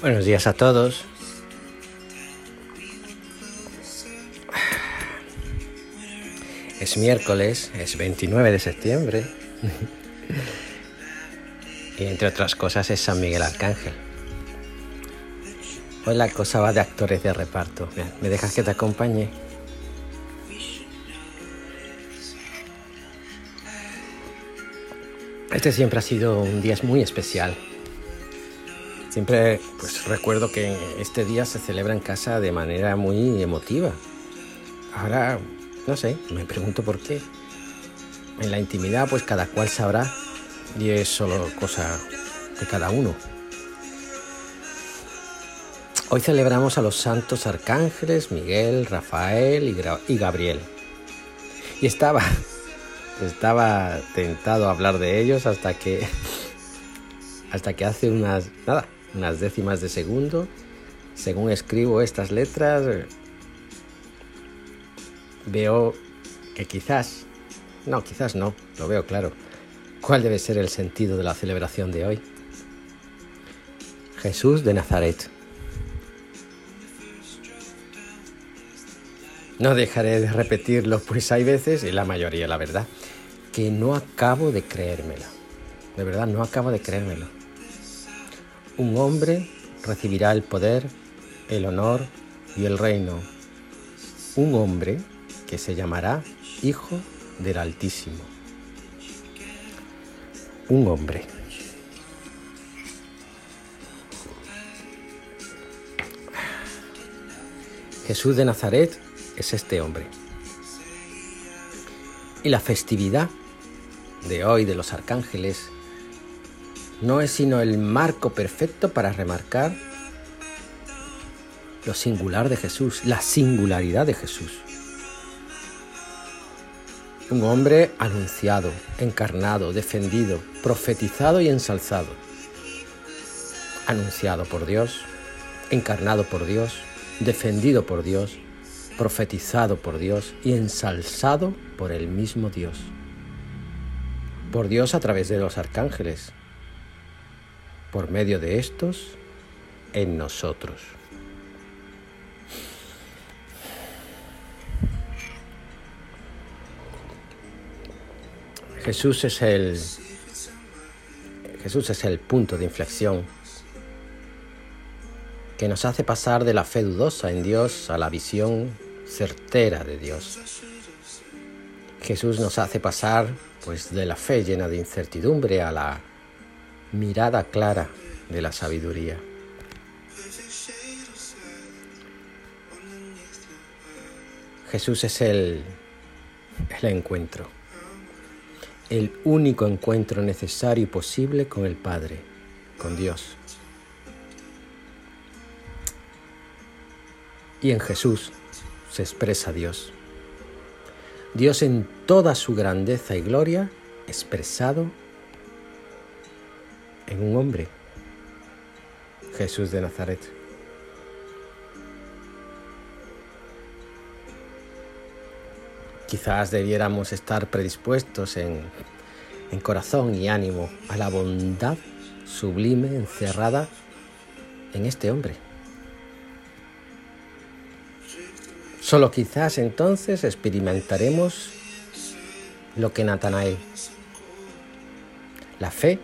Buenos días a todos. Es miércoles, es 29 de septiembre. y entre otras cosas es San Miguel Arcángel. Hoy la cosa va de actores de reparto. ¿Me dejas que te acompañe? Este siempre ha sido un día muy especial. Siempre pues recuerdo que este día se celebra en casa de manera muy emotiva. Ahora, no sé, me pregunto por qué. En la intimidad pues cada cual sabrá y es solo cosa de cada uno. Hoy celebramos a los santos arcángeles Miguel, Rafael y, Gabriel. Y estaba, estaba tentado a hablar de ellos hasta que, hasta que hace unas, nada, unas décimas de segundo, según escribo estas letras, veo que quizás, no, quizás no, lo veo claro, cuál debe ser el sentido de la celebración de hoy. Jesús de Nazaret. No dejaré de repetirlo, pues hay veces, y la mayoría la verdad, que no acabo de creérmelo. De verdad, no acabo de creérmelo. Un hombre recibirá el poder, el honor y el reino. Un hombre que se llamará Hijo del Altísimo. Un hombre. Jesús de Nazaret es este hombre. Y la festividad de hoy de los arcángeles no es sino el marco perfecto para remarcar lo singular de Jesús, la singularidad de Jesús. Un hombre anunciado, encarnado, defendido, profetizado y ensalzado. Anunciado por Dios, encarnado por Dios, defendido por Dios, profetizado por Dios y ensalzado por el mismo Dios. Por Dios a través de los arcángeles, por medio de estos, en nosotros. Jesús es el Jesús es el punto de inflexión que nos hace pasar de la fe dudosa en Dios a la visión certera de Dios. Jesús nos hace pasar pues de la fe llena de incertidumbre a la mirada clara de la sabiduría. Jesús es el, el encuentro, el único encuentro necesario y posible con el Padre, con Dios. Y en Jesús se expresa Dios. Dios en toda su grandeza y gloria expresado en un hombre, Jesús de Nazaret. Quizás debiéramos estar predispuestos en, en corazón y ánimo a la bondad sublime encerrada en este hombre. Solo quizás entonces experimentaremos lo que Natanael, la fe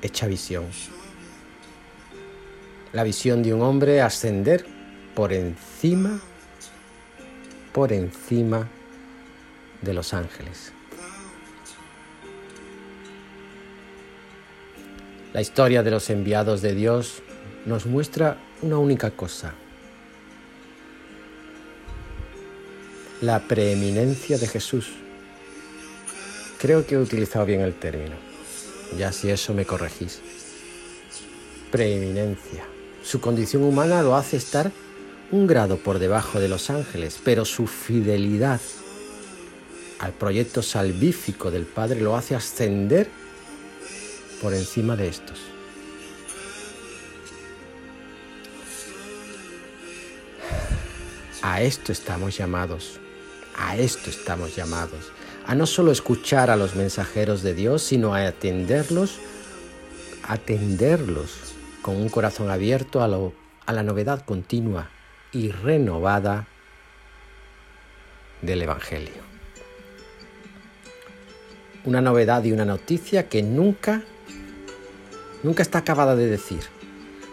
hecha visión, la visión de un hombre ascender por encima, por encima de los ángeles. La historia de los enviados de Dios nos muestra una única cosa, la preeminencia de Jesús. Creo que he utilizado bien el término. Ya si eso me corregís. Preeminencia. Su condición humana lo hace estar un grado por debajo de los ángeles, pero su fidelidad al proyecto salvífico del Padre lo hace ascender por encima de estos. A esto estamos llamados. A esto estamos llamados, a no solo escuchar a los mensajeros de Dios, sino a atenderlos, atenderlos con un corazón abierto a, lo, a la novedad continua y renovada del Evangelio. Una novedad y una noticia que nunca, nunca está acabada de decir,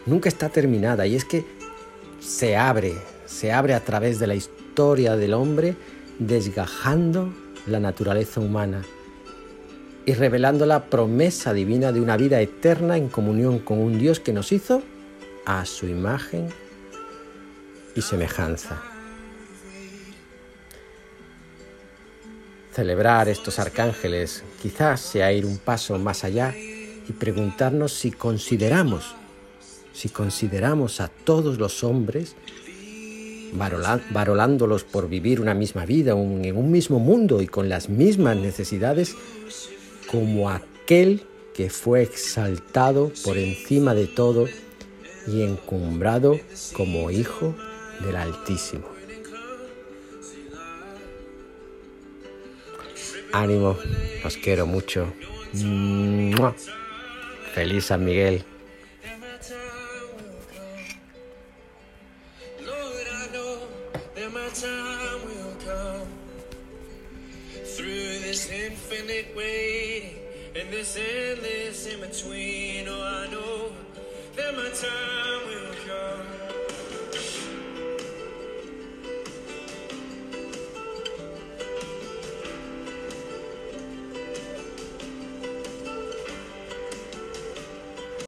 nunca está terminada y es que se abre, se abre a través de la historia del hombre desgajando la naturaleza humana y revelando la promesa divina de una vida eterna en comunión con un Dios que nos hizo a su imagen y semejanza. Celebrar estos arcángeles quizás sea ir un paso más allá y preguntarnos si consideramos, si consideramos a todos los hombres, varolándolos por vivir una misma vida en un mismo mundo y con las mismas necesidades, como aquel que fue exaltado por encima de todo y encumbrado como hijo del Altísimo. Ánimo, os quiero mucho. Feliz San Miguel. our time will come. Through this infinite waiting and this endless in between, oh, I know that my time will come.